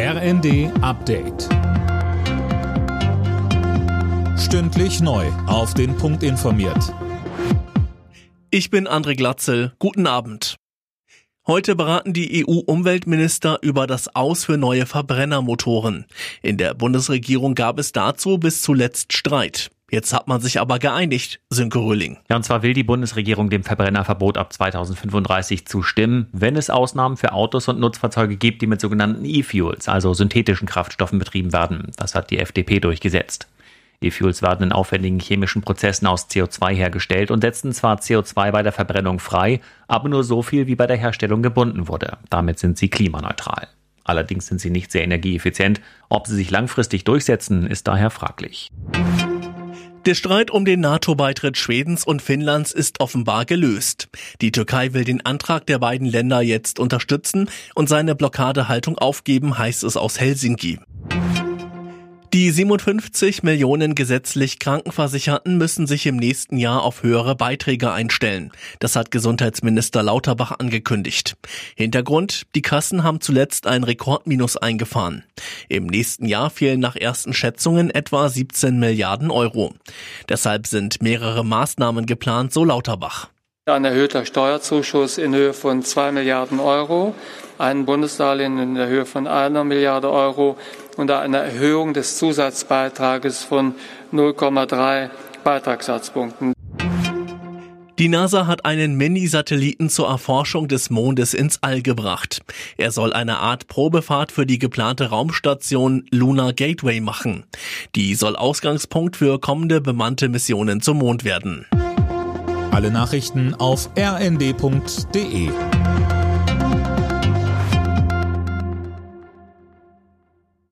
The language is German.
RND Update. Stündlich neu. Auf den Punkt informiert. Ich bin André Glatzel. Guten Abend. Heute beraten die EU-Umweltminister über das Aus für neue Verbrennermotoren. In der Bundesregierung gab es dazu bis zuletzt Streit. Jetzt hat man sich aber geeinigt, Sönke Röhling. Ja, und zwar will die Bundesregierung dem Verbrennerverbot ab 2035 zustimmen, wenn es Ausnahmen für Autos und Nutzfahrzeuge gibt, die mit sogenannten E-Fuels, also synthetischen Kraftstoffen betrieben werden. Das hat die FDP durchgesetzt. E-Fuels werden in aufwendigen chemischen Prozessen aus CO2 hergestellt und setzen zwar CO2 bei der Verbrennung frei, aber nur so viel, wie bei der Herstellung gebunden wurde. Damit sind sie klimaneutral. Allerdings sind sie nicht sehr energieeffizient. Ob sie sich langfristig durchsetzen, ist daher fraglich. Der Streit um den NATO-Beitritt Schwedens und Finnlands ist offenbar gelöst. Die Türkei will den Antrag der beiden Länder jetzt unterstützen und seine Blockadehaltung aufgeben, heißt es aus Helsinki. Die 57 Millionen gesetzlich Krankenversicherten müssen sich im nächsten Jahr auf höhere Beiträge einstellen. Das hat Gesundheitsminister Lauterbach angekündigt. Hintergrund, die Kassen haben zuletzt ein Rekordminus eingefahren. Im nächsten Jahr fehlen nach ersten Schätzungen etwa 17 Milliarden Euro. Deshalb sind mehrere Maßnahmen geplant, so Lauterbach. Ein erhöhter Steuerzuschuss in Höhe von 2 Milliarden Euro, ein Bundesdarlehen in der Höhe von einer Milliarde Euro und eine Erhöhung des Zusatzbeitrages von 0,3 Beitragssatzpunkten. Die NASA hat einen Mini-Satelliten zur Erforschung des Mondes ins All gebracht. Er soll eine Art Probefahrt für die geplante Raumstation Lunar Gateway machen. Die soll Ausgangspunkt für kommende bemannte Missionen zum Mond werden. Alle Nachrichten auf rnd.de